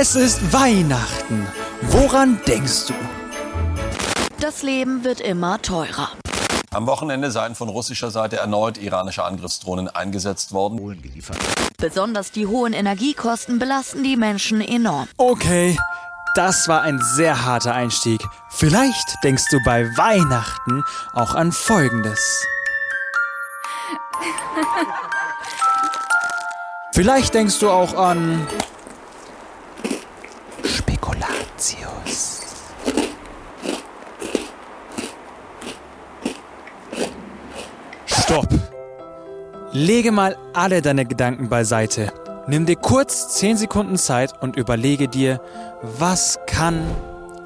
Es ist Weihnachten. Woran denkst du? Das Leben wird immer teurer. Am Wochenende seien von russischer Seite erneut iranische Angriffsdrohnen eingesetzt worden. Besonders die hohen Energiekosten belasten die Menschen enorm. Okay, das war ein sehr harter Einstieg. Vielleicht denkst du bei Weihnachten auch an Folgendes. Vielleicht denkst du auch an Stopp! Lege mal alle deine Gedanken beiseite. Nimm dir kurz 10 Sekunden Zeit und überlege dir, was kann,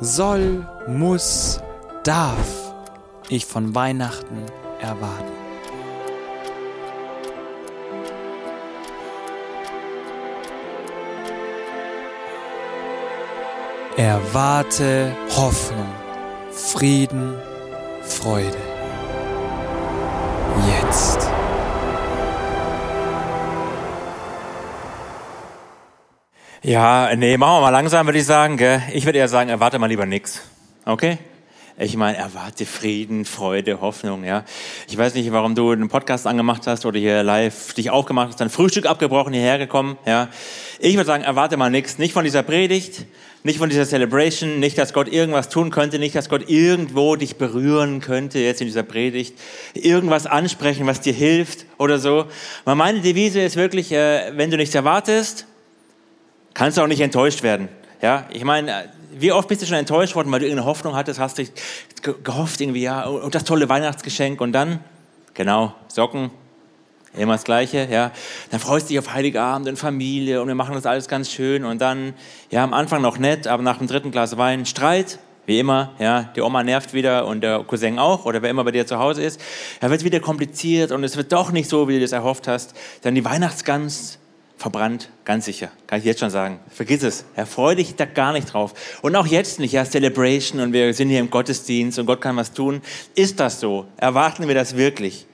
soll, muss, darf ich von Weihnachten erwarten. Erwarte Hoffnung, Frieden, Freude. Jetzt. Ja, nee, machen wir mal langsam, würde ich sagen. Gell? Ich würde eher sagen, erwarte mal lieber nix. Okay? Ich meine, erwarte Frieden, Freude, Hoffnung, ja. Ich weiß nicht, warum du einen Podcast angemacht hast oder hier live dich aufgemacht hast, dein Frühstück abgebrochen, hierher gekommen, ja. Ich würde sagen, erwarte mal nichts. Nicht von dieser Predigt, nicht von dieser Celebration, nicht, dass Gott irgendwas tun könnte, nicht, dass Gott irgendwo dich berühren könnte, jetzt in dieser Predigt, irgendwas ansprechen, was dir hilft oder so. Aber meine Devise ist wirklich, äh, wenn du nichts erwartest, kannst du auch nicht enttäuscht werden. Ja, ich meine, wie oft bist du schon enttäuscht worden, weil du irgendeine Hoffnung hattest, hast dich gehofft irgendwie, ja, und das tolle Weihnachtsgeschenk und dann, genau, Socken, immer das Gleiche, ja. Dann freust du dich auf Heiligabend und Familie und wir machen das alles ganz schön und dann, ja, am Anfang noch nett, aber nach dem dritten Glas Wein Streit, wie immer, ja, die Oma nervt wieder und der Cousin auch oder wer immer bei dir zu Hause ist. Da wird wieder kompliziert und es wird doch nicht so, wie du das erhofft hast. Dann die Weihnachtsgans, verbrannt, ganz sicher. Kann ich jetzt schon sagen. Vergiss es. Er freut dich da gar nicht drauf. Und auch jetzt nicht. Ja, Celebration und wir sind hier im Gottesdienst und Gott kann was tun. Ist das so? Erwarten wir das wirklich?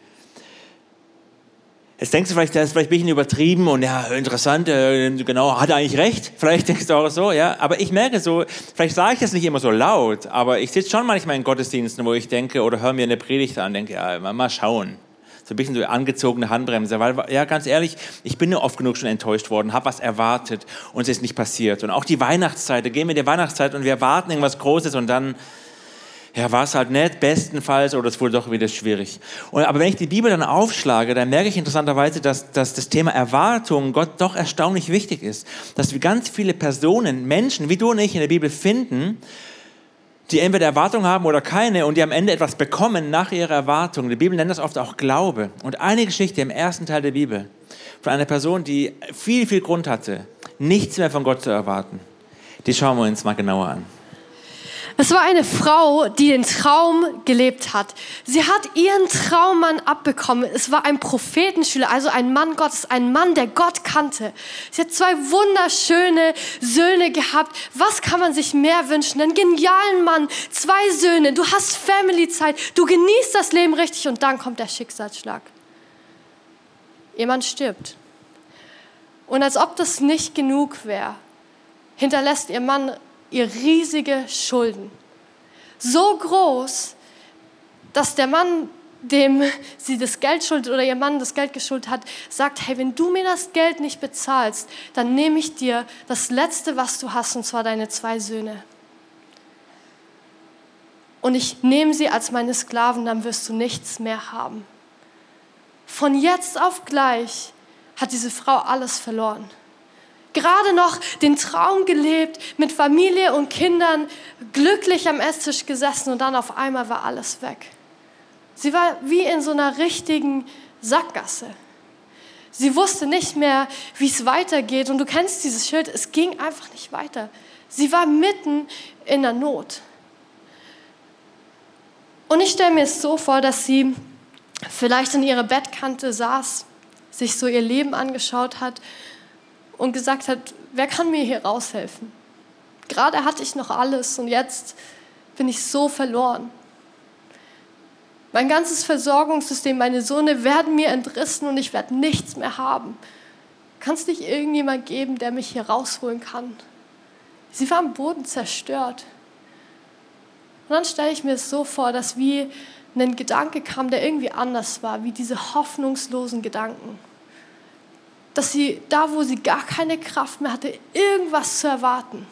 Jetzt denkst du vielleicht, das ist vielleicht ein bisschen übertrieben und ja, interessant, äh, genau, hat er eigentlich recht? Vielleicht denkst du auch so, ja. Aber ich merke so, vielleicht sage ich das nicht immer so laut, aber ich sitze schon manchmal in Gottesdiensten, wo ich denke oder höre mir eine Predigt an, denke, ja, mal schauen so ein bisschen so angezogene Handbremse, weil, ja, ganz ehrlich, ich bin ja oft genug schon enttäuscht worden, habe was erwartet und es ist nicht passiert. Und auch die Weihnachtszeit, da gehen wir in die Weihnachtszeit und wir erwarten irgendwas Großes und dann, ja, war es halt nett, bestenfalls, oder es wurde doch wieder schwierig. Und, aber wenn ich die Bibel dann aufschlage, dann merke ich interessanterweise, dass, dass das Thema Erwartung Gott doch erstaunlich wichtig ist. Dass wir ganz viele Personen, Menschen, wie du und ich in der Bibel finden, die entweder Erwartung haben oder keine und die am Ende etwas bekommen nach ihrer Erwartung. Die Bibel nennt das oft auch Glaube. Und eine Geschichte im ersten Teil der Bibel von einer Person, die viel, viel Grund hatte, nichts mehr von Gott zu erwarten, die schauen wir uns mal genauer an. Es war eine Frau, die den Traum gelebt hat. Sie hat ihren Traummann abbekommen. Es war ein Prophetenschüler, also ein Mann Gottes, ein Mann, der Gott kannte. Sie hat zwei wunderschöne Söhne gehabt. Was kann man sich mehr wünschen? Einen genialen Mann, zwei Söhne, du hast Family-Zeit, du genießt das Leben richtig und dann kommt der Schicksalsschlag. Ihr Mann stirbt. Und als ob das nicht genug wäre, hinterlässt ihr Mann ihr riesige Schulden. So groß, dass der Mann, dem sie das Geld schuldet oder ihr Mann das Geld geschuldet hat, sagt, hey, wenn du mir das Geld nicht bezahlst, dann nehme ich dir das Letzte, was du hast, und zwar deine zwei Söhne. Und ich nehme sie als meine Sklaven, dann wirst du nichts mehr haben. Von jetzt auf gleich hat diese Frau alles verloren gerade noch den Traum gelebt, mit Familie und Kindern glücklich am Esstisch gesessen und dann auf einmal war alles weg. Sie war wie in so einer richtigen Sackgasse. Sie wusste nicht mehr, wie es weitergeht und du kennst dieses Schild, es ging einfach nicht weiter. Sie war mitten in der Not. Und ich stelle mir es so vor, dass sie vielleicht an ihrer Bettkante saß, sich so ihr Leben angeschaut hat und gesagt hat, wer kann mir hier raushelfen? Gerade hatte ich noch alles und jetzt bin ich so verloren. Mein ganzes Versorgungssystem, meine Söhne werden mir entrissen und ich werde nichts mehr haben. Kann es nicht irgendjemand geben, der mich hier rausholen kann? Sie war am Boden zerstört. Und dann stelle ich mir es so vor, dass wie ein Gedanke kam, der irgendwie anders war, wie diese hoffnungslosen Gedanken. Dass sie da, wo sie gar keine Kraft mehr hatte, irgendwas zu erwarten,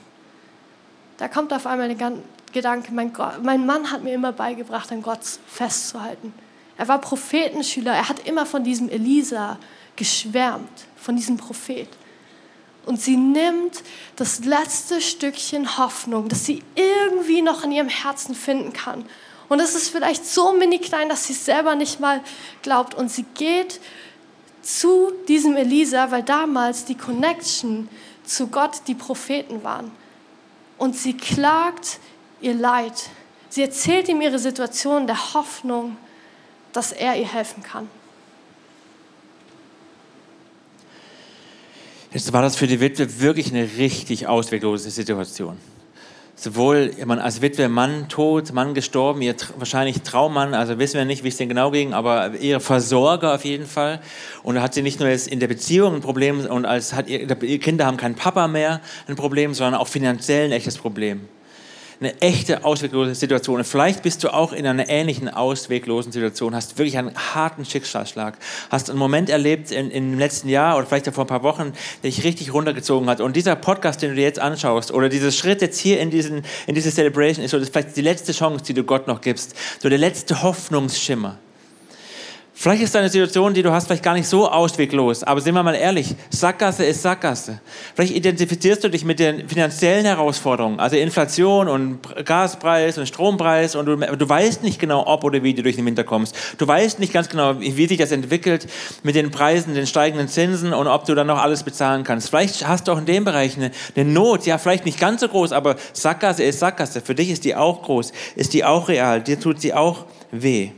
da kommt auf einmal der Gedanke, mein, Gott, mein Mann hat mir immer beigebracht, an Gott festzuhalten. Er war Prophetenschüler, er hat immer von diesem Elisa geschwärmt, von diesem Prophet. Und sie nimmt das letzte Stückchen Hoffnung, das sie irgendwie noch in ihrem Herzen finden kann. Und es ist vielleicht so mini klein, dass sie es selber nicht mal glaubt. Und sie geht zu diesem Elisa, weil damals die Connection zu Gott die Propheten waren. Und sie klagt ihr Leid. Sie erzählt ihm ihre Situation der Hoffnung, dass er ihr helfen kann. Jetzt war das für die Witwe wirklich eine richtig ausweglose Situation. Sowohl man als Witwe, Mann tot, Mann gestorben, ihr wahrscheinlich Traummann, also wissen wir nicht, wie es denn genau ging, aber ihr Versorger auf jeden Fall. Und da hat sie nicht nur jetzt in der Beziehung ein Problem und als hat ihr, ihre Kinder haben keinen Papa mehr ein Problem, sondern auch finanziell ein echtes Problem eine echte ausweglose Situation. Und vielleicht bist du auch in einer ähnlichen ausweglosen Situation, hast wirklich einen harten Schicksalsschlag, hast einen Moment erlebt in, im letzten Jahr oder vielleicht vor ein paar Wochen, der dich richtig runtergezogen hat. Und dieser Podcast, den du dir jetzt anschaust, oder dieser Schritt jetzt hier in, diesen, in diese Celebration ist ist vielleicht die letzte Chance, die du Gott noch gibst, so der letzte Hoffnungsschimmer. Vielleicht ist deine Situation, die du hast, vielleicht gar nicht so ausweglos. Aber sind wir mal ehrlich, Sackgasse ist Sackgasse. Vielleicht identifizierst du dich mit den finanziellen Herausforderungen, also Inflation und Gaspreis und Strompreis und du, du weißt nicht genau, ob oder wie du durch den Winter kommst. Du weißt nicht ganz genau, wie, sich das entwickelt mit den Preisen, den steigenden Zinsen und ob du dann noch alles bezahlen kannst. Vielleicht hast du auch in dem Bereich eine, eine Not, ja, vielleicht nicht ganz so groß, aber Sackgasse ist Sackgasse. Für dich ist die auch groß, ist die auch real, dir tut sie auch weh.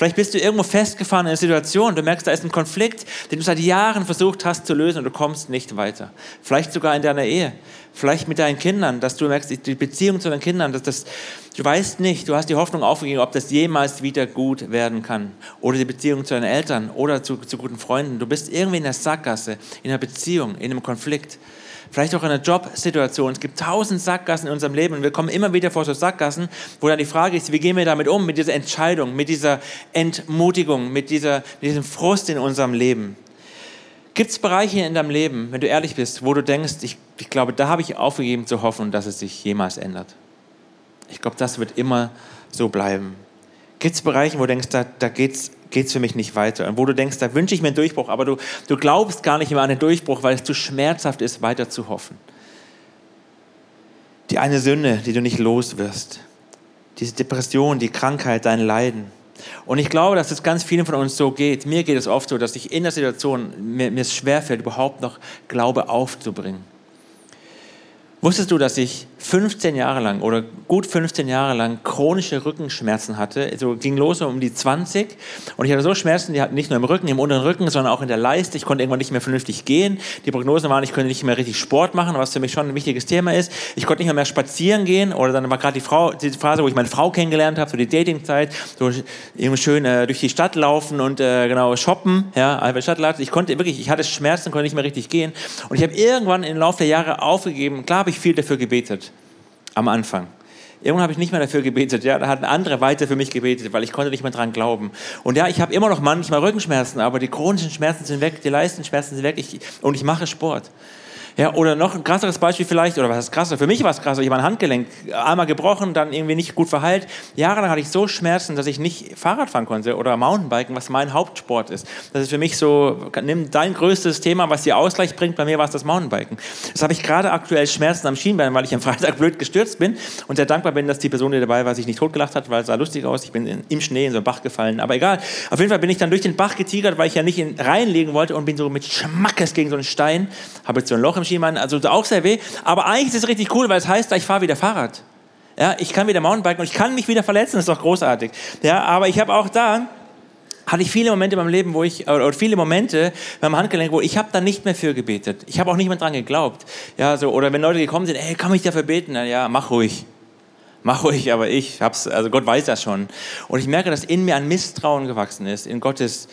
Vielleicht bist du irgendwo festgefahren in einer Situation, du merkst, da ist ein Konflikt, den du seit Jahren versucht hast zu lösen und du kommst nicht weiter. Vielleicht sogar in deiner Ehe, vielleicht mit deinen Kindern, dass du merkst, die Beziehung zu deinen Kindern, dass das, du weißt nicht, du hast die Hoffnung aufgegeben, ob das jemals wieder gut werden kann. Oder die Beziehung zu deinen Eltern oder zu, zu guten Freunden. Du bist irgendwie in der Sackgasse, in einer Beziehung, in einem Konflikt vielleicht auch in einer Jobsituation. Es gibt tausend Sackgassen in unserem Leben und wir kommen immer wieder vor so Sackgassen, wo dann die Frage ist, wie gehen wir damit um, mit dieser Entscheidung, mit dieser Entmutigung, mit, dieser, mit diesem Frust in unserem Leben. Gibt es Bereiche in deinem Leben, wenn du ehrlich bist, wo du denkst, ich, ich glaube, da habe ich aufgegeben zu hoffen, dass es sich jemals ändert? Ich glaube, das wird immer so bleiben. Gibt es Bereiche, wo du denkst, da, da geht es geht es für mich nicht weiter. Und wo du denkst, da wünsche ich mir einen Durchbruch, aber du, du glaubst gar nicht mehr an den Durchbruch, weil es zu schmerzhaft ist, weiter zu hoffen. Die eine Sünde, die du nicht los wirst. Diese Depression, die Krankheit, dein Leiden. Und ich glaube, dass es ganz vielen von uns so geht. Mir geht es oft so, dass ich in der Situation, mir, mir es schwerfällt, überhaupt noch Glaube aufzubringen. Wusstest du, dass ich 15 Jahre lang oder gut 15 Jahre lang chronische Rückenschmerzen hatte? Also ging los um die 20 und ich hatte so Schmerzen, die hatten nicht nur im Rücken, im unteren Rücken, sondern auch in der Leiste. Ich konnte irgendwann nicht mehr vernünftig gehen. Die Prognosen waren, ich könnte nicht mehr richtig Sport machen, was für mich schon ein wichtiges Thema ist. Ich konnte nicht mehr, mehr spazieren gehen oder dann war gerade die die Phase, wo ich meine Frau kennengelernt habe, so die Datingzeit, so irgendwie schön äh, durch die Stadt laufen und äh, genau shoppen, ja, einfach Stadtladen. Ich konnte wirklich, ich hatte Schmerzen, konnte nicht mehr richtig gehen und ich habe irgendwann im Laufe der Jahre aufgegeben. Klar habe ich viel dafür gebetet am Anfang. Irgendwann habe ich nicht mehr dafür gebetet. Ja, da hatten andere weiter für mich gebetet, weil ich konnte nicht mehr dran glauben. Und ja, ich habe immer noch manchmal Rückenschmerzen, aber die chronischen Schmerzen sind weg, die Leistenschmerzen sind weg ich, und ich mache Sport. Ja, oder noch ein krasseres Beispiel vielleicht, oder was ist krasser? Für mich war es krasser. Ich habe ein Handgelenk einmal gebrochen, dann irgendwie nicht gut verheilt. Jahrelang hatte ich so Schmerzen, dass ich nicht Fahrrad fahren konnte oder Mountainbiken, was mein Hauptsport ist. Das ist für mich so, nimm dein größtes Thema, was dir Ausgleich bringt. Bei mir war es das Mountainbiken. Das habe ich gerade aktuell Schmerzen am Schienbein, weil ich am Freitag blöd gestürzt bin und sehr dankbar bin, dass die Person, die dabei war, sich nicht totgelacht hat, weil es sah lustig aus. Ich bin in, im Schnee in so einen Bach gefallen. Aber egal. Auf jeden Fall bin ich dann durch den Bach getigert, weil ich ja nicht in, reinlegen wollte und bin so mit Schmackes gegen so einen Stein, habe jetzt so ein Loch im Schienbein, also auch sehr weh. Aber eigentlich ist es richtig cool, weil es heißt, ich fahre wieder Fahrrad. Ja, ich kann wieder Mountainbiken und ich kann mich wieder verletzen, das ist doch großartig. Ja, aber ich habe auch da hatte ich viele Momente in meinem Leben, wo ich oder viele Momente beim Handgelenk, wo ich habe da nicht mehr für gebetet. Ich habe auch nicht mehr dran geglaubt. Ja, so oder wenn Leute gekommen sind, ey, kann ich dafür beten? Ja, mach ruhig. Mach ruhig, aber ich hab's, also Gott weiß das schon. Und ich merke, dass in mir ein Misstrauen gewachsen ist, in Gottes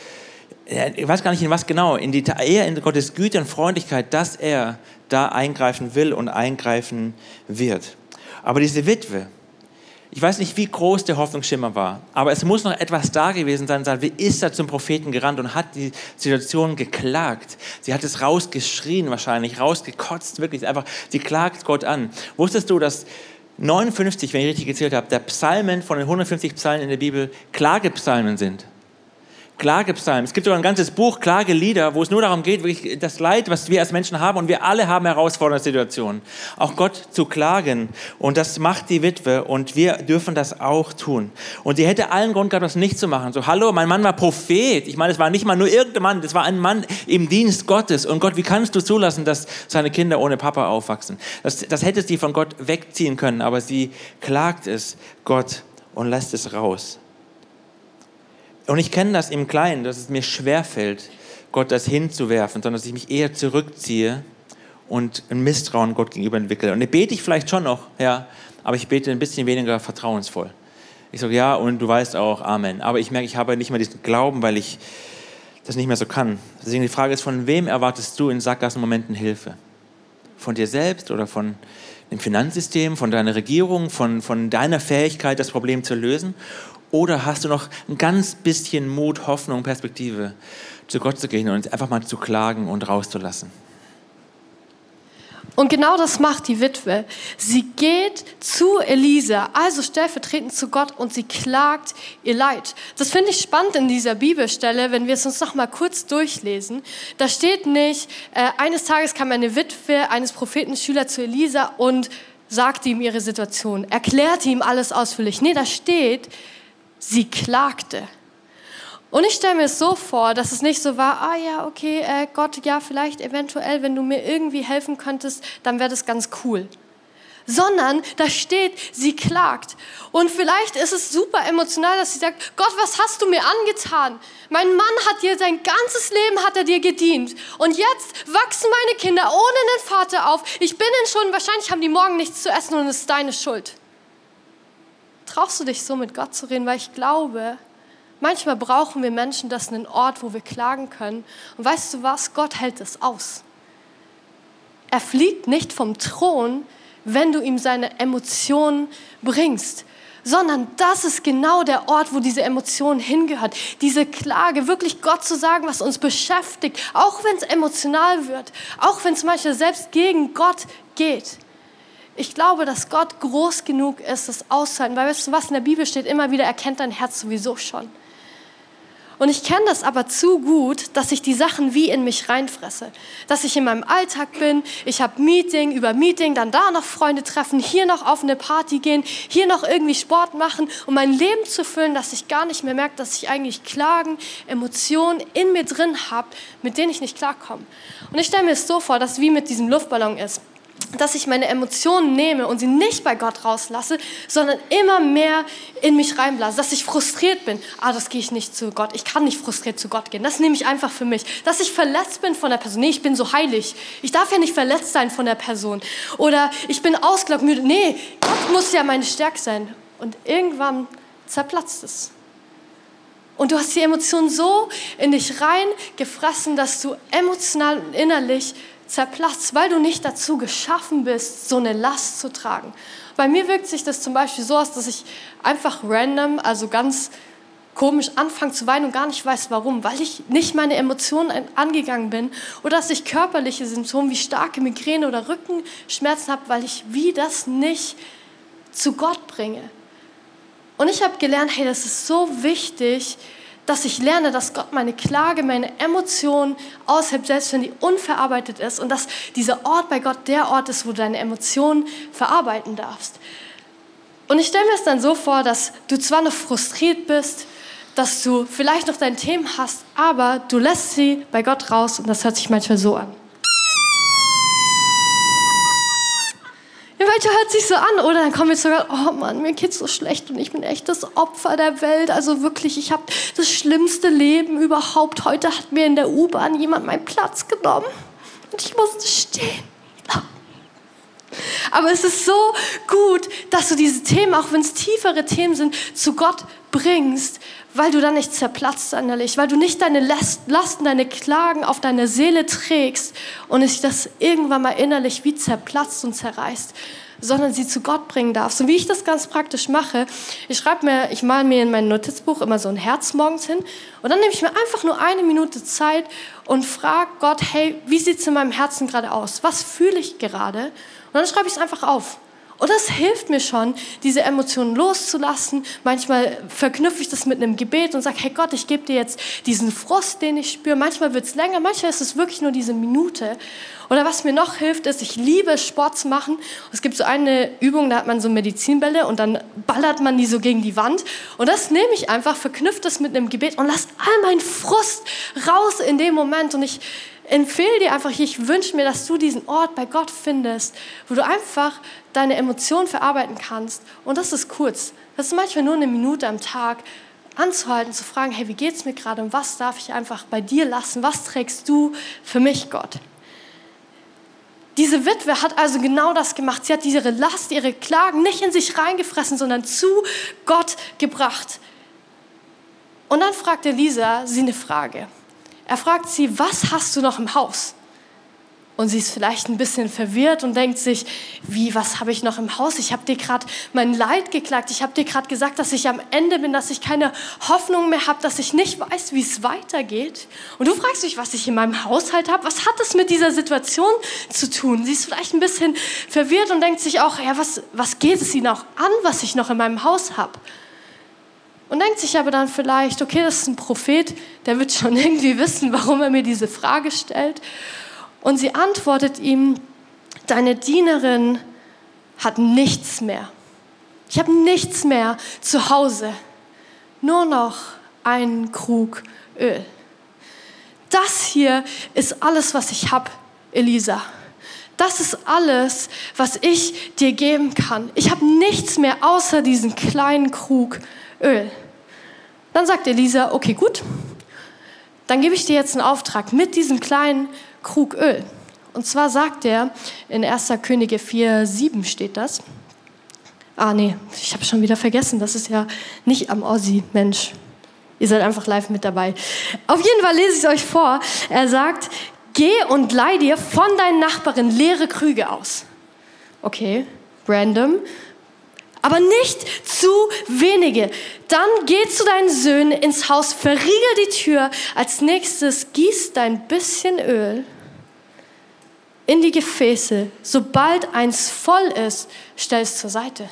ich weiß gar nicht in was genau, in die, eher in Gottes Güte und Freundlichkeit, dass er da eingreifen will und eingreifen wird. Aber diese Witwe, ich weiß nicht, wie groß der Hoffnungsschimmer war, aber es muss noch etwas da gewesen sein. Wie ist er zum Propheten gerannt und hat die Situation geklagt? Sie hat es rausgeschrien wahrscheinlich, rausgekotzt, wirklich einfach. Sie klagt Gott an. Wusstest du, dass 59, wenn ich richtig gezählt habe, der Psalmen von den 150 Psalmen in der Bibel Klagepsalmen sind? Klagepsalmen. Es gibt sogar ein ganzes Buch, Klagelieder, wo es nur darum geht, wirklich das Leid, was wir als Menschen haben, und wir alle haben herausfordernde Situationen, auch Gott zu klagen. Und das macht die Witwe, und wir dürfen das auch tun. Und sie hätte allen Grund gehabt, das nicht zu machen. So, hallo, mein Mann war Prophet. Ich meine, es war nicht mal nur irgendein Mann, das war ein Mann im Dienst Gottes. Und Gott, wie kannst du zulassen, dass seine Kinder ohne Papa aufwachsen? Das, das hätte sie von Gott wegziehen können, aber sie klagt es Gott und lässt es raus. Und ich kenne das im Kleinen, dass es mir schwerfällt, Gott das hinzuwerfen, sondern dass ich mich eher zurückziehe und ein Misstrauen Gott gegenüber entwickle. Und dann bete ich vielleicht schon noch, ja, aber ich bete ein bisschen weniger vertrauensvoll. Ich sage ja und du weißt auch Amen. Aber ich merke, ich habe nicht mehr diesen Glauben, weil ich das nicht mehr so kann. Deswegen die Frage ist, von wem erwartest du in Sackgassenmomenten Hilfe? Von dir selbst oder von dem Finanzsystem, von deiner Regierung, von, von deiner Fähigkeit, das Problem zu lösen? Oder hast du noch ein ganz bisschen Mut, Hoffnung, Perspektive, zu Gott zu gehen und einfach mal zu klagen und rauszulassen? Und genau das macht die Witwe. Sie geht zu Elisa, also stellvertretend zu Gott, und sie klagt ihr Leid. Das finde ich spannend in dieser Bibelstelle, wenn wir es uns noch mal kurz durchlesen. Da steht nicht, äh, eines Tages kam eine Witwe eines Propheten Schüler zu Elisa und sagte ihm ihre Situation, erklärte ihm alles ausführlich. Nee, da steht, sie klagte. Und ich stelle mir es so vor, dass es nicht so war, ah ja, okay, äh, Gott, ja, vielleicht eventuell, wenn du mir irgendwie helfen könntest, dann wäre das ganz cool. Sondern da steht, sie klagt. Und vielleicht ist es super emotional, dass sie sagt, Gott, was hast du mir angetan? Mein Mann hat dir sein ganzes Leben hat er dir gedient. Und jetzt wachsen meine Kinder ohne einen Vater auf. Ich bin in schon, wahrscheinlich haben die morgen nichts zu essen und es ist deine Schuld traust du dich so mit Gott zu reden? Weil ich glaube, manchmal brauchen wir Menschen das einen Ort, wo wir klagen können. Und weißt du was? Gott hält es aus. Er fliegt nicht vom Thron, wenn du ihm seine Emotionen bringst, sondern das ist genau der Ort, wo diese Emotion hingehört. Diese Klage, wirklich Gott zu sagen, was uns beschäftigt, auch wenn es emotional wird, auch wenn es manchmal selbst gegen Gott geht. Ich glaube, dass Gott groß genug ist, das auszuhalten. Weil weißt du, was in der Bibel steht, immer wieder erkennt dein Herz sowieso schon. Und ich kenne das aber zu gut, dass ich die Sachen wie in mich reinfresse. Dass ich in meinem Alltag bin, ich habe Meeting über Meeting, dann da noch Freunde treffen, hier noch auf eine Party gehen, hier noch irgendwie Sport machen, um mein Leben zu füllen, dass ich gar nicht mehr merke, dass ich eigentlich Klagen, Emotionen in mir drin habe, mit denen ich nicht klarkomme. Und ich stelle mir es so vor, dass es wie mit diesem Luftballon ist dass ich meine Emotionen nehme und sie nicht bei Gott rauslasse, sondern immer mehr in mich reinblase, dass ich frustriert bin. Ah, das gehe ich nicht zu Gott. Ich kann nicht frustriert zu Gott gehen. Das nehme ich einfach für mich. Dass ich verletzt bin von der Person. Nee, ich bin so heilig. Ich darf ja nicht verletzt sein von der Person. Oder ich bin ausgelaugt, müde. Nee, Gott muss ja meine Stärke sein. Und irgendwann zerplatzt es. Und du hast die Emotionen so in dich reingefressen, dass du emotional und innerlich zerplatzt, weil du nicht dazu geschaffen bist, so eine Last zu tragen. Bei mir wirkt sich das zum Beispiel so aus, dass ich einfach random, also ganz komisch anfange zu weinen und gar nicht weiß warum, weil ich nicht meine Emotionen angegangen bin oder dass ich körperliche Symptome wie starke Migräne oder Rückenschmerzen habe, weil ich wie das nicht zu Gott bringe. Und ich habe gelernt, hey, das ist so wichtig, dass ich lerne, dass Gott meine Klage, meine Emotionen aushält, selbst wenn die unverarbeitet ist und dass dieser Ort bei Gott der Ort ist, wo du deine Emotionen verarbeiten darfst. Und ich stelle mir es dann so vor, dass du zwar noch frustriert bist, dass du vielleicht noch dein Thema hast, aber du lässt sie bei Gott raus und das hört sich manchmal so an. Manchmal hört sich so an, oder dann kommen wir sogar, oh Mann, mir geht's so schlecht und ich bin echt das Opfer der Welt. Also wirklich, ich habe das schlimmste Leben überhaupt. Heute hat mir in der U-Bahn jemand meinen Platz genommen und ich musste stehen. Aber es ist so gut, dass du diese Themen, auch wenn es tiefere Themen sind, zu Gott bringst, weil du dann nicht zerplatzt innerlich, weil du nicht deine Lasten, deine Klagen auf deine Seele trägst und sich das irgendwann mal innerlich wie zerplatzt und zerreißt, sondern sie zu Gott bringen darfst. Und wie ich das ganz praktisch mache, ich schreibe mir, ich male mir in mein Notizbuch immer so ein Herz morgens hin und dann nehme ich mir einfach nur eine Minute Zeit und frage Gott, hey, wie sieht es in meinem Herzen gerade aus? Was fühle ich gerade? Und dann schreibe ich es einfach auf. Und das hilft mir schon, diese Emotionen loszulassen. Manchmal verknüpfe ich das mit einem Gebet und sage, hey Gott, ich gebe dir jetzt diesen Frust, den ich spüre. Manchmal wird es länger, manchmal ist es wirklich nur diese Minute. Oder was mir noch hilft, ist, ich liebe Sport zu machen. Es gibt so eine Übung, da hat man so Medizinbälle und dann ballert man die so gegen die Wand. Und das nehme ich einfach, verknüpfe das mit einem Gebet und lasse all meinen Frust raus in dem Moment. Und ich empfehle dir einfach, ich wünsche mir, dass du diesen Ort bei Gott findest, wo du einfach deine Emotionen verarbeiten kannst. Und das ist kurz. Das ist manchmal nur eine Minute am Tag anzuhalten, zu fragen, hey, wie geht's mir gerade und was darf ich einfach bei dir lassen? Was trägst du für mich, Gott? Diese Witwe hat also genau das gemacht. Sie hat ihre Last, ihre Klagen nicht in sich reingefressen, sondern zu Gott gebracht. Und dann fragt Elisa sie eine Frage. Er fragt sie, was hast du noch im Haus? Und sie ist vielleicht ein bisschen verwirrt und denkt sich, wie, was habe ich noch im Haus? Ich habe dir gerade mein Leid geklagt. Ich habe dir gerade gesagt, dass ich am Ende bin, dass ich keine Hoffnung mehr habe, dass ich nicht weiß, wie es weitergeht. Und du fragst dich, was ich in meinem Haushalt habe. Was hat das mit dieser Situation zu tun? Sie ist vielleicht ein bisschen verwirrt und denkt sich auch, ja, was, was geht es ihnen auch an, was ich noch in meinem Haus habe? Und denkt sich aber dann vielleicht, okay, das ist ein Prophet, der wird schon irgendwie wissen, warum er mir diese Frage stellt. Und sie antwortet ihm, deine Dienerin hat nichts mehr. Ich habe nichts mehr zu Hause, nur noch einen Krug Öl. Das hier ist alles, was ich habe, Elisa. Das ist alles, was ich dir geben kann. Ich habe nichts mehr außer diesen kleinen Krug Öl. Dann sagt Elisa, okay, gut, dann gebe ich dir jetzt einen Auftrag mit diesem kleinen Krug Öl. Und zwar sagt er, in 1. Könige 4, 7 steht das. Ah, nee, ich habe schon wieder vergessen, das ist ja nicht am Ossi, Mensch. Ihr seid einfach live mit dabei. Auf jeden Fall lese ich es euch vor. Er sagt, geh und leih dir von deinen Nachbarin leere Krüge aus. Okay, random aber nicht zu wenige. Dann geh zu deinen Söhnen ins Haus, verriegel die Tür. Als nächstes gieß dein bisschen Öl in die Gefäße. Sobald eins voll ist, stell es zur Seite.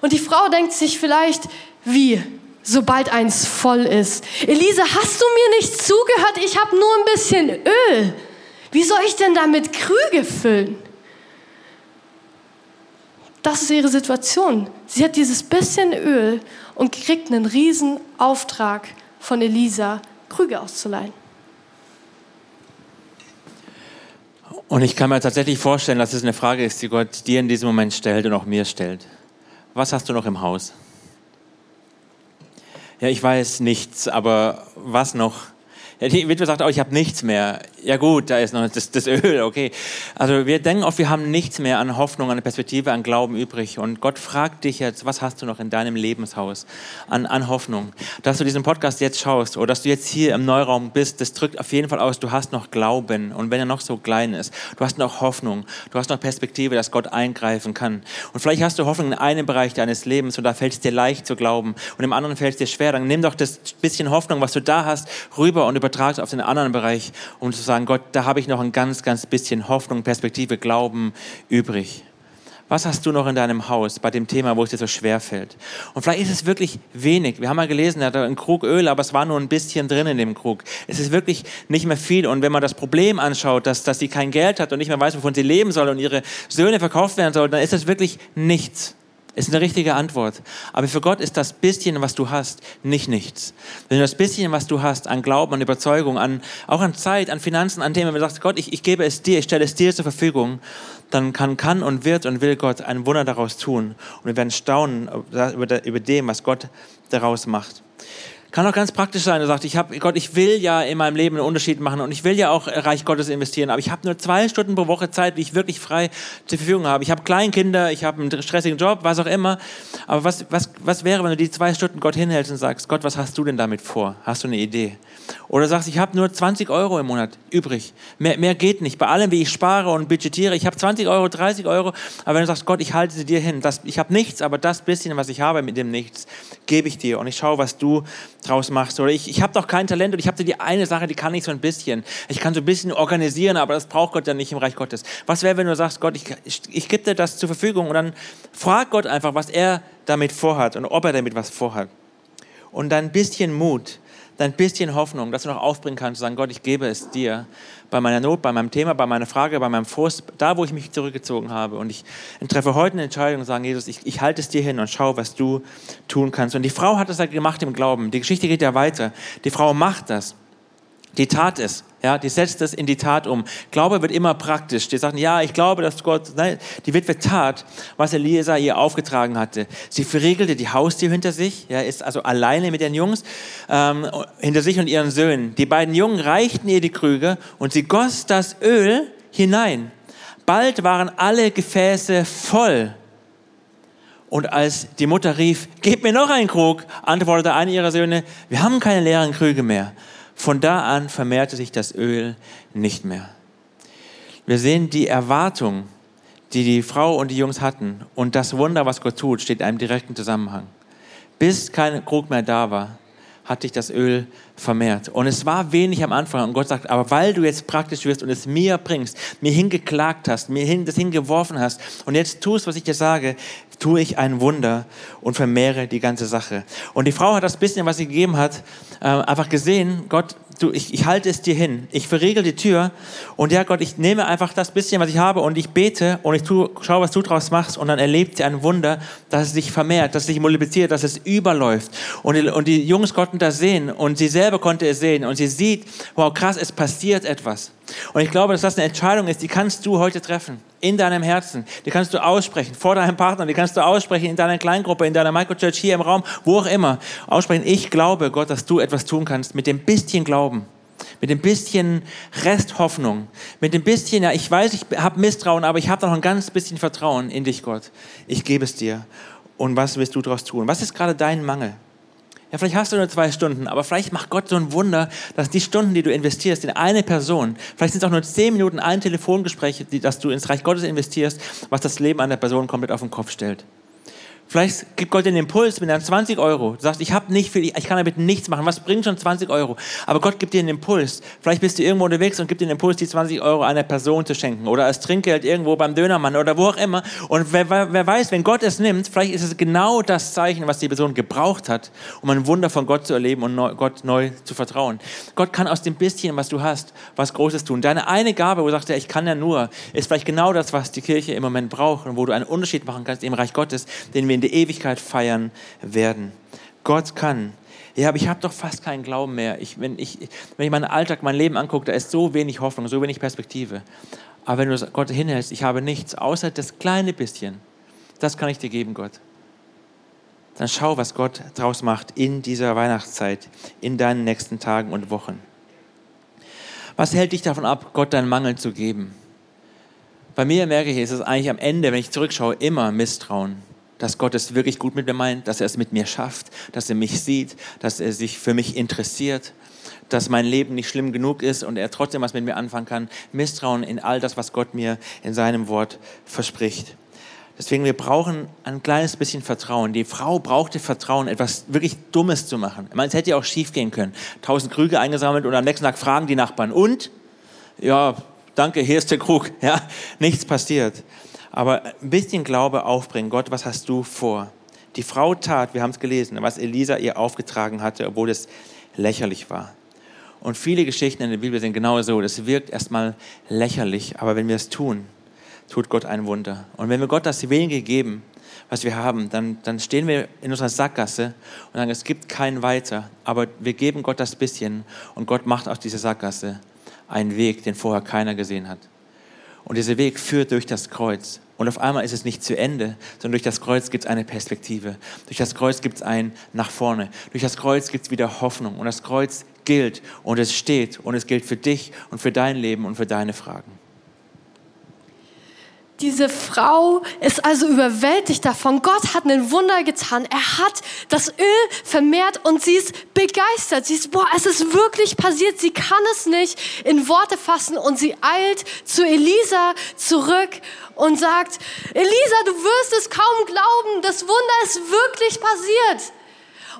Und die Frau denkt sich vielleicht, wie? Sobald eins voll ist. Elise, hast du mir nicht zugehört? Ich habe nur ein bisschen Öl. Wie soll ich denn damit Krüge füllen? Das ist ihre Situation. Sie hat dieses bisschen Öl und kriegt einen riesen Auftrag von Elisa, Krüge auszuleihen. Und ich kann mir tatsächlich vorstellen, dass es eine Frage ist, die Gott dir in diesem Moment stellt und auch mir stellt. Was hast du noch im Haus? Ja, ich weiß nichts, aber was noch? Ja, die Witwe sagt auch, ich habe nichts mehr. Ja gut, da ist noch das, das, Öl, okay. Also wir denken oft, wir haben nichts mehr an Hoffnung, an Perspektive, an Glauben übrig. Und Gott fragt dich jetzt, was hast du noch in deinem Lebenshaus an, an Hoffnung? Dass du diesen Podcast jetzt schaust oder dass du jetzt hier im Neuraum bist, das drückt auf jeden Fall aus, du hast noch Glauben. Und wenn er noch so klein ist, du hast noch Hoffnung, du hast noch Perspektive, dass Gott eingreifen kann. Und vielleicht hast du Hoffnung in einem Bereich deines Lebens und da fällt es dir leicht zu glauben und im anderen fällt es dir schwer. Dann nimm doch das bisschen Hoffnung, was du da hast, rüber und übertrag es auf den anderen Bereich, um zu sagen, Gott, da habe ich noch ein ganz, ganz bisschen Hoffnung, Perspektive, Glauben übrig. Was hast du noch in deinem Haus bei dem Thema, wo es dir so schwer fällt? Und vielleicht ist es wirklich wenig. Wir haben mal gelesen, er hatte einen Krug Öl, aber es war nur ein bisschen drin in dem Krug. Es ist wirklich nicht mehr viel. Und wenn man das Problem anschaut, dass, dass sie kein Geld hat und nicht mehr weiß, wovon sie leben soll und ihre Söhne verkauft werden sollen, dann ist das wirklich nichts. Ist eine richtige Antwort. Aber für Gott ist das bisschen, was du hast, nicht nichts. Wenn du das bisschen, was du hast, an Glauben, an Überzeugung, an, auch an Zeit, an Finanzen, an Themen, wenn du sagst, Gott, ich, ich gebe es dir, ich stelle es dir zur Verfügung, dann kann, kann und wird und will Gott ein Wunder daraus tun. Und wir werden staunen über, über dem, was Gott daraus macht. Kann auch ganz praktisch sein. Du sagst, ich hab, Gott, ich will ja in meinem Leben einen Unterschied machen und ich will ja auch Reich Gottes investieren, aber ich habe nur zwei Stunden pro Woche Zeit, die ich wirklich frei zur Verfügung habe. Ich habe Kleinkinder, ich habe einen stressigen Job, was auch immer. Aber was, was, was wäre, wenn du die zwei Stunden Gott hinhältst und sagst, Gott, was hast du denn damit vor? Hast du eine Idee? Oder sagst, ich habe nur 20 Euro im Monat übrig. Mehr, mehr geht nicht. Bei allem, wie ich spare und budgetiere, ich habe 20 Euro, 30 Euro. Aber wenn du sagst, Gott, ich halte sie dir hin. Das, ich habe nichts, aber das bisschen, was ich habe mit dem Nichts, gebe ich dir. Und ich schaue, was du draus machst. Oder ich, ich habe doch kein Talent und ich habe dir die eine Sache, die kann ich so ein bisschen. Ich kann so ein bisschen organisieren, aber das braucht Gott ja nicht im Reich Gottes. Was wäre, wenn du sagst, Gott, ich, ich, ich gebe dir das zur Verfügung und dann frag Gott einfach, was er damit vorhat und ob er damit was vorhat. Und dann ein bisschen Mut dein bisschen Hoffnung, dass du noch aufbringen kannst, zu sagen, Gott, ich gebe es dir bei meiner Not, bei meinem Thema, bei meiner Frage, bei meinem Frust, da, wo ich mich zurückgezogen habe. Und ich treffe heute eine Entscheidung und sage, Jesus, ich, ich halte es dir hin und schau, was du tun kannst. Und die Frau hat das halt gemacht im Glauben. Die Geschichte geht ja weiter. Die Frau macht das die Tat ist. Ja, die setzt es in die Tat um. Glaube wird immer praktisch. Die sagen, ja, ich glaube, dass Gott, nein, die Witwe tat, was Elisa ihr aufgetragen hatte. Sie verriegelte die Haustür hinter sich, ja, ist also alleine mit den Jungs, ähm, hinter sich und ihren Söhnen. Die beiden Jungen reichten ihr die Krüge und sie goss das Öl hinein. Bald waren alle Gefäße voll. Und als die Mutter rief, gib mir noch einen Krug, antwortete einer ihrer Söhne, wir haben keine leeren Krüge mehr. Von da an vermehrte sich das Öl nicht mehr. Wir sehen die Erwartung, die die Frau und die Jungs hatten und das Wunder, was Gott tut, steht in einem direkten Zusammenhang. Bis kein Krug mehr da war, hat sich das Öl vermehrt. Und es war wenig am Anfang. Und Gott sagt, aber weil du jetzt praktisch wirst und es mir bringst, mir hingeklagt hast, mir hin, das hingeworfen hast und jetzt tust, was ich dir sage, tue ich ein Wunder und vermehre die ganze Sache. Und die Frau hat das bisschen, was sie gegeben hat, äh, einfach gesehen, Gott, du, ich, ich halte es dir hin. Ich verriegel die Tür und ja Gott, ich nehme einfach das bisschen, was ich habe und ich bete und ich tu, schaue, was du draus machst und dann erlebt sie ein Wunder, dass es sich vermehrt, dass es sich multipliziert, dass es überläuft. Und die, und die Jungs konnten das sehen und sie selber konnte es sehen und sie sieht, wow krass, es passiert etwas. Und ich glaube, dass das eine Entscheidung ist, die kannst du heute treffen, in deinem Herzen. Die kannst du aussprechen, vor deinem Partner, die kannst du aussprechen in deiner Kleingruppe, in deiner Microchurch, hier im Raum, wo auch immer. Aussprechen, ich glaube, Gott, dass du etwas tun kannst mit dem bisschen Glauben, mit dem bisschen Resthoffnung, mit dem bisschen, ja, ich weiß, ich habe Misstrauen, aber ich habe noch ein ganz bisschen Vertrauen in dich, Gott. Ich gebe es dir. Und was willst du daraus tun? Was ist gerade dein Mangel? Ja, vielleicht hast du nur zwei Stunden, aber vielleicht macht Gott so ein Wunder, dass die Stunden, die du investierst in eine Person, vielleicht sind es auch nur zehn Minuten ein Telefongespräch, das du ins Reich Gottes investierst, was das Leben einer Person komplett auf den Kopf stellt. Vielleicht gibt Gott den Impuls mit deinen 20 Euro. Du sagst, ich habe nicht viel, ich kann damit nichts machen. Was bringt schon 20 Euro? Aber Gott gibt dir einen Impuls. Vielleicht bist du irgendwo unterwegs und gibt dir den Impuls, die 20 Euro einer Person zu schenken oder als Trinkgeld irgendwo beim Dönermann oder wo auch immer. Und wer, wer weiß, wenn Gott es nimmt, vielleicht ist es genau das Zeichen, was die Person gebraucht hat, um ein Wunder von Gott zu erleben und neu, Gott neu zu vertrauen. Gott kann aus dem bisschen, was du hast, was Großes tun. Deine eine Gabe, wo du sagst, ja, ich kann ja nur, ist vielleicht genau das, was die Kirche im Moment braucht und wo du einen Unterschied machen kannst im Reich Gottes, den wir wir in der Ewigkeit feiern werden. Gott kann. Ja, aber ich habe doch fast keinen Glauben mehr. Ich, wenn, ich, wenn ich meinen Alltag, mein Leben angucke, da ist so wenig Hoffnung, so wenig Perspektive. Aber wenn du Gott hinhältst, ich habe nichts, außer das kleine bisschen, das kann ich dir geben, Gott. Dann schau, was Gott draus macht in dieser Weihnachtszeit, in deinen nächsten Tagen und Wochen. Was hält dich davon ab, Gott deinen Mangel zu geben? Bei mir merke ich, ist es eigentlich am Ende, wenn ich zurückschaue, immer Misstrauen dass Gott es wirklich gut mit mir meint, dass er es mit mir schafft, dass er mich sieht, dass er sich für mich interessiert, dass mein Leben nicht schlimm genug ist und er trotzdem was mit mir anfangen kann. Misstrauen in all das, was Gott mir in seinem Wort verspricht. Deswegen, wir brauchen ein kleines bisschen Vertrauen. Die Frau brauchte Vertrauen, etwas wirklich Dummes zu machen. Ich meine, es hätte ja auch schief gehen können. Tausend Krüge eingesammelt und am nächsten Tag fragen die Nachbarn. Und? Ja, danke, hier ist der Krug. Ja, nichts passiert. Aber ein bisschen Glaube aufbringen. Gott, was hast du vor? Die Frau tat, wir haben es gelesen, was Elisa ihr aufgetragen hatte, obwohl es lächerlich war. Und viele Geschichten in der Bibel sind genau so. Das wirkt erstmal lächerlich, aber wenn wir es tun, tut Gott ein Wunder. Und wenn wir Gott das wenige geben, was wir haben, dann, dann stehen wir in unserer Sackgasse und sagen, es gibt kein Weiter, aber wir geben Gott das bisschen und Gott macht aus dieser Sackgasse einen Weg, den vorher keiner gesehen hat. Und dieser Weg führt durch das Kreuz. Und auf einmal ist es nicht zu Ende, sondern durch das Kreuz gibt es eine Perspektive. Durch das Kreuz gibt es ein nach vorne. Durch das Kreuz gibt es wieder Hoffnung. Und das Kreuz gilt und es steht und es gilt für dich und für dein Leben und für deine Fragen. Diese Frau ist also überwältigt davon. Gott hat ein Wunder getan. Er hat das Öl vermehrt und sie ist begeistert. Sie ist, boah, es ist wirklich passiert. Sie kann es nicht in Worte fassen und sie eilt zu Elisa zurück und sagt, Elisa, du wirst es kaum glauben. Das Wunder ist wirklich passiert.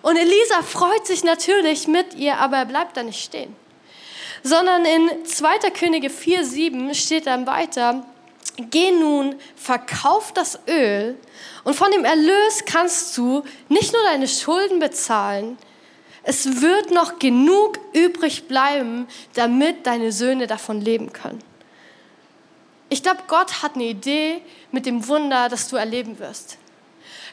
Und Elisa freut sich natürlich mit ihr, aber er bleibt da nicht stehen. Sondern in 2. Könige 4, 7 steht dann weiter, Geh nun, verkauf das Öl und von dem Erlös kannst du nicht nur deine Schulden bezahlen, es wird noch genug übrig bleiben, damit deine Söhne davon leben können. Ich glaube, Gott hat eine Idee mit dem Wunder, das du erleben wirst.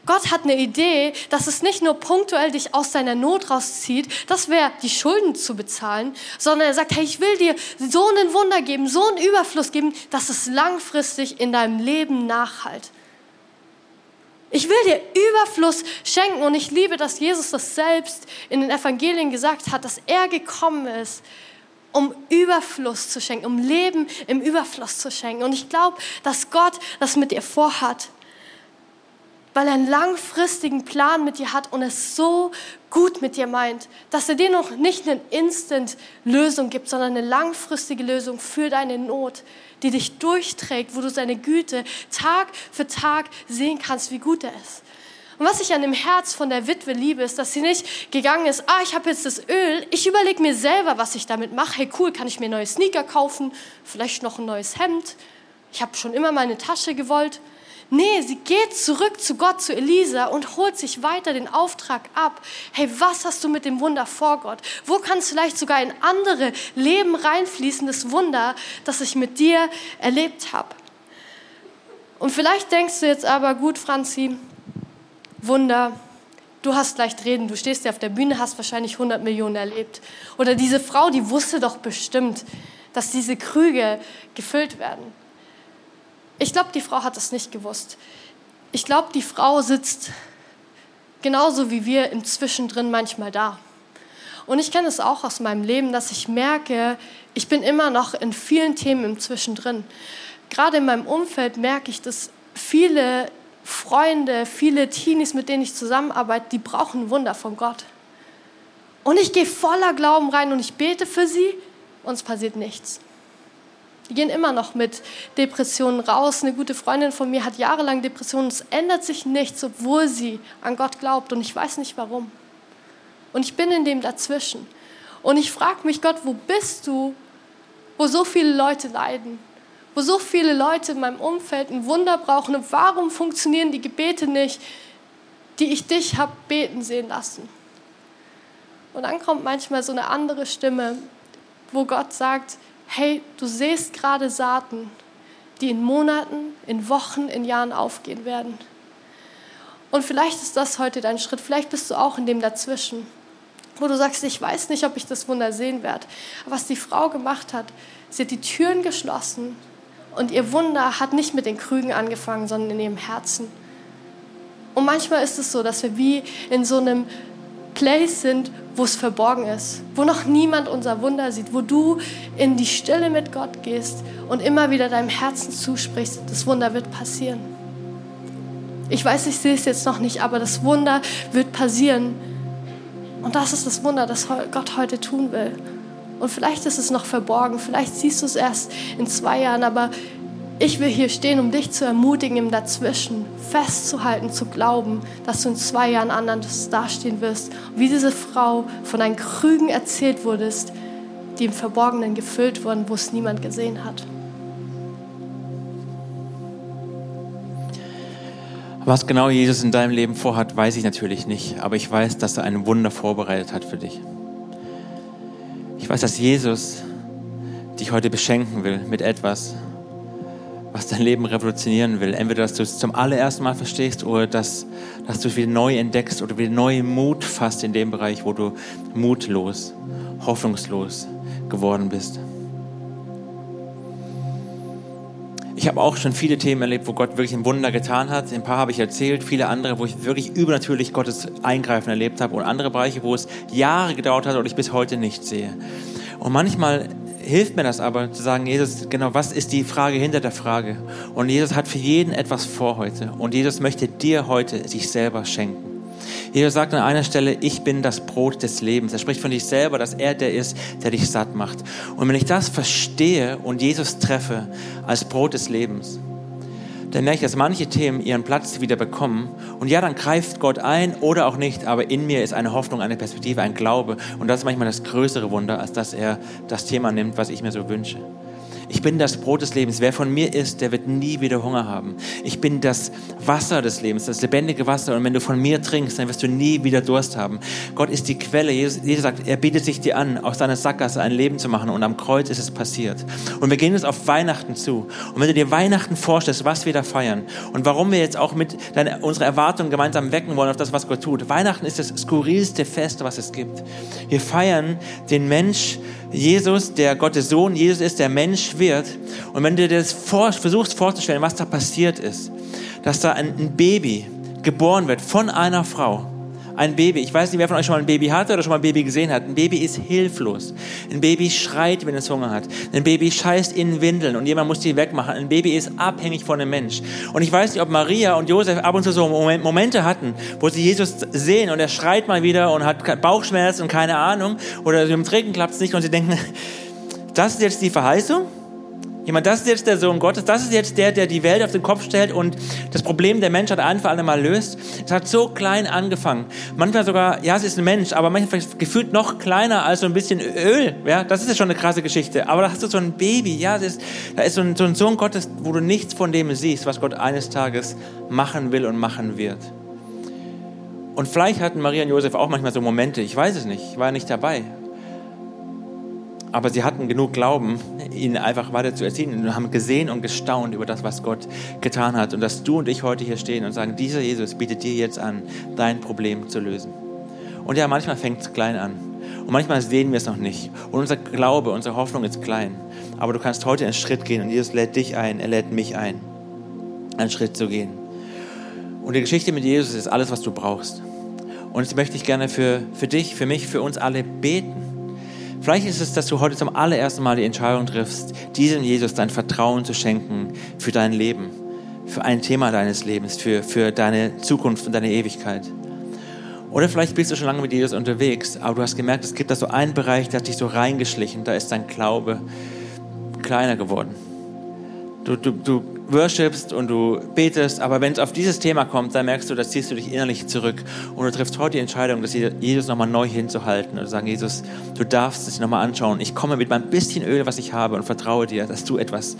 Gott hat eine Idee, dass es nicht nur punktuell dich aus deiner Not rauszieht, das wäre die Schulden zu bezahlen, sondern er sagt, hey, ich will dir so einen Wunder geben, so einen Überfluss geben, dass es langfristig in deinem Leben nachhalt. Ich will dir Überfluss schenken und ich liebe, dass Jesus das selbst in den Evangelien gesagt hat, dass er gekommen ist, um Überfluss zu schenken, um Leben im Überfluss zu schenken. Und ich glaube, dass Gott das mit dir vorhat weil er einen langfristigen Plan mit dir hat und es so gut mit dir meint, dass er dir noch nicht eine Instant-Lösung gibt, sondern eine langfristige Lösung für deine Not, die dich durchträgt, wo du seine Güte Tag für Tag sehen kannst, wie gut er ist. Und was ich an dem Herz von der Witwe liebe, ist, dass sie nicht gegangen ist, ah, ich habe jetzt das Öl, ich überlege mir selber, was ich damit mache. Hey, cool, kann ich mir neue Sneaker kaufen, vielleicht noch ein neues Hemd. Ich habe schon immer meine Tasche gewollt. Nee, sie geht zurück zu Gott, zu Elisa und holt sich weiter den Auftrag ab. Hey, was hast du mit dem Wunder vor Gott? Wo kann es vielleicht sogar in andere Leben reinfließen, das Wunder, das ich mit dir erlebt habe? Und vielleicht denkst du jetzt aber, gut, Franzi, Wunder, du hast leicht reden, du stehst ja auf der Bühne, hast wahrscheinlich 100 Millionen erlebt. Oder diese Frau, die wusste doch bestimmt, dass diese Krüge gefüllt werden. Ich glaube, die Frau hat es nicht gewusst. Ich glaube, die Frau sitzt genauso wie wir im Zwischendrin manchmal da. Und ich kenne es auch aus meinem Leben, dass ich merke, ich bin immer noch in vielen Themen im Zwischendrin. Gerade in meinem Umfeld merke ich, dass viele Freunde, viele Teenies, mit denen ich zusammenarbeite, die brauchen Wunder von Gott. Und ich gehe voller Glauben rein und ich bete für sie und es passiert nichts. Die gehen immer noch mit Depressionen raus. Eine gute Freundin von mir hat jahrelang Depressionen. Es ändert sich nichts, obwohl sie an Gott glaubt. Und ich weiß nicht warum. Und ich bin in dem dazwischen. Und ich frage mich, Gott, wo bist du, wo so viele Leute leiden? Wo so viele Leute in meinem Umfeld ein Wunder brauchen? Und warum funktionieren die Gebete nicht, die ich dich habe beten sehen lassen? Und dann kommt manchmal so eine andere Stimme, wo Gott sagt, hey, du siehst gerade Saaten, die in Monaten, in Wochen, in Jahren aufgehen werden. Und vielleicht ist das heute dein Schritt, vielleicht bist du auch in dem dazwischen, wo du sagst, ich weiß nicht, ob ich das Wunder sehen werde. Aber was die Frau gemacht hat, sie hat die Türen geschlossen und ihr Wunder hat nicht mit den Krügen angefangen, sondern in ihrem Herzen. Und manchmal ist es so, dass wir wie in so einem Place sind, wo es verborgen ist, wo noch niemand unser Wunder sieht, wo du in die Stille mit Gott gehst und immer wieder deinem Herzen zusprichst, das Wunder wird passieren. Ich weiß, ich sehe es jetzt noch nicht, aber das Wunder wird passieren. Und das ist das Wunder, das Gott heute tun will. Und vielleicht ist es noch verborgen, vielleicht siehst du es erst in zwei Jahren, aber ich will hier stehen, um dich zu ermutigen, im Dazwischen festzuhalten, zu glauben, dass du in zwei Jahren anders dastehen wirst. wie diese Frau von deinen Krügen erzählt wurdest, die im Verborgenen gefüllt wurden, wo es niemand gesehen hat. Was genau Jesus in deinem Leben vorhat, weiß ich natürlich nicht, aber ich weiß, dass er ein Wunder vorbereitet hat für dich. Ich weiß, dass Jesus dich heute beschenken will mit etwas, was dein Leben revolutionieren will. Entweder, dass du es zum allerersten Mal verstehst oder dass, dass du es wieder neu entdeckst oder wieder neuen Mut fasst in dem Bereich, wo du mutlos, hoffnungslos geworden bist. Ich habe auch schon viele Themen erlebt, wo Gott wirklich ein Wunder getan hat. Ein paar habe ich erzählt, viele andere, wo ich wirklich übernatürlich Gottes Eingreifen erlebt habe und andere Bereiche, wo es Jahre gedauert hat und ich bis heute nicht sehe. Und manchmal hilft mir das aber zu sagen, Jesus, genau, was ist die Frage hinter der Frage? Und Jesus hat für jeden etwas vor heute. Und Jesus möchte dir heute sich selber schenken. Jesus sagt an einer Stelle, ich bin das Brot des Lebens. Er spricht von sich selber, dass er der ist, der dich satt macht. Und wenn ich das verstehe und Jesus treffe als Brot des Lebens, dann merke ich, dass manche Themen ihren Platz wieder bekommen. Und ja, dann greift Gott ein oder auch nicht, aber in mir ist eine Hoffnung, eine Perspektive, ein Glaube. Und das ist manchmal das größere Wunder, als dass er das Thema nimmt, was ich mir so wünsche. Ich bin das Brot des Lebens. Wer von mir isst, der wird nie wieder Hunger haben. Ich bin das Wasser des Lebens, das lebendige Wasser. Und wenn du von mir trinkst, dann wirst du nie wieder Durst haben. Gott ist die Quelle. Jesus, Jesus sagt, er bietet sich dir an, aus deiner Sackgasse ein Leben zu machen. Und am Kreuz ist es passiert. Und wir gehen jetzt auf Weihnachten zu. Und wenn du dir Weihnachten vorstellst, was wir da feiern und warum wir jetzt auch mit deine, unsere Erwartungen gemeinsam wecken wollen auf das, was Gott tut. Weihnachten ist das skurrilste Fest, was es gibt. Wir feiern den Mensch, Jesus, der Gottes Sohn, Jesus ist, der Mensch wird. Und wenn du dir das vor, versuchst vorzustellen, was da passiert ist, dass da ein, ein Baby geboren wird von einer Frau, ein Baby, ich weiß nicht, wer von euch schon mal ein Baby hatte oder schon mal ein Baby gesehen hat. Ein Baby ist hilflos. Ein Baby schreit, wenn es Hunger hat. Ein Baby scheißt in Windeln und jemand muss die wegmachen. Ein Baby ist abhängig von einem Mensch. Und ich weiß nicht, ob Maria und Josef ab und zu so Momente hatten, wo sie Jesus sehen und er schreit mal wieder und hat Bauchschmerzen und keine Ahnung oder im Trinken klappt es nicht und sie denken, das ist jetzt die Verheißung? Jemand, das ist jetzt der Sohn Gottes, das ist jetzt der, der die Welt auf den Kopf stellt und das Problem der Menschheit ein für alle Mal löst. Es hat so klein angefangen. Manchmal sogar, ja, es ist ein Mensch, aber manchmal gefühlt noch kleiner als so ein bisschen Öl. Ja, das ist ja schon eine krasse Geschichte. Aber da hast du so ein Baby, ja, ist, da ist so ein, so ein Sohn Gottes, wo du nichts von dem siehst, was Gott eines Tages machen will und machen wird. Und vielleicht hatten Maria und Josef auch manchmal so Momente, ich weiß es nicht, ich war nicht dabei. Aber sie hatten genug Glauben, ihn einfach weiter zu erziehen und haben gesehen und gestaunt über das, was Gott getan hat. Und dass du und ich heute hier stehen und sagen, dieser Jesus bietet dir jetzt an, dein Problem zu lösen. Und ja, manchmal fängt es klein an. Und manchmal sehen wir es noch nicht. Und unser Glaube, unsere Hoffnung ist klein. Aber du kannst heute einen Schritt gehen und Jesus lädt dich ein, er lädt mich ein, einen Schritt zu gehen. Und die Geschichte mit Jesus ist alles, was du brauchst. Und jetzt möchte ich gerne für, für dich, für mich, für uns alle beten Vielleicht ist es, dass du heute zum allerersten Mal die Entscheidung triffst, diesem Jesus dein Vertrauen zu schenken für dein Leben, für ein Thema deines Lebens, für, für deine Zukunft und deine Ewigkeit. Oder vielleicht bist du schon lange mit Jesus unterwegs, aber du hast gemerkt, es gibt da so einen Bereich, der hat dich so reingeschlichen, da ist dein Glaube kleiner geworden. Du, du, du worshipst und du betest, aber wenn es auf dieses Thema kommt, dann merkst du, da ziehst du dich innerlich zurück und du triffst heute die Entscheidung, dass Jesus nochmal neu hinzuhalten und sagen, Jesus, du darfst es nochmal anschauen. Ich komme mit meinem bisschen Öl, was ich habe und vertraue dir, dass du etwas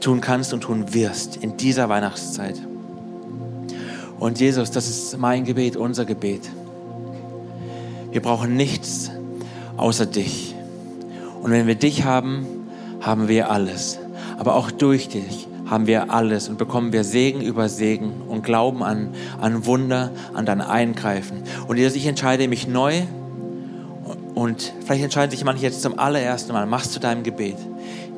tun kannst und tun wirst in dieser Weihnachtszeit. Und Jesus, das ist mein Gebet, unser Gebet. Wir brauchen nichts außer dich. Und wenn wir dich haben, haben wir alles. Aber auch durch dich haben wir alles und bekommen wir Segen über Segen und Glauben an, an Wunder, an dein Eingreifen. Und Jesus, ich entscheide mich neu. Und vielleicht entscheiden sich manche jetzt zum allerersten Mal, machst du deinem Gebet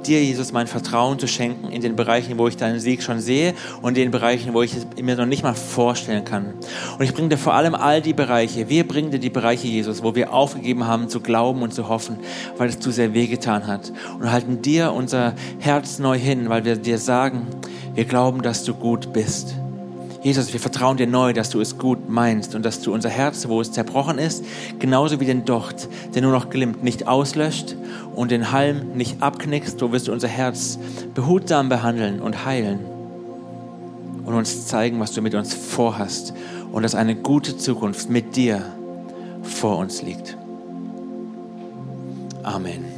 dir, Jesus, mein Vertrauen zu schenken in den Bereichen, wo ich deinen Sieg schon sehe und in den Bereichen, wo ich es mir noch nicht mal vorstellen kann. Und ich bringe dir vor allem all die Bereiche, wir bringen dir die Bereiche, Jesus, wo wir aufgegeben haben zu glauben und zu hoffen, weil es zu sehr wehgetan hat. Und halten dir unser Herz neu hin, weil wir dir sagen, wir glauben, dass du gut bist. Jesus, wir vertrauen dir neu, dass du es gut meinst und dass du unser Herz, wo es zerbrochen ist, genauso wie den Docht, der nur noch glimmt, nicht auslöscht und den Halm nicht abknickst, so wirst du unser Herz behutsam behandeln und heilen und uns zeigen, was du mit uns vorhast und dass eine gute Zukunft mit dir vor uns liegt. Amen.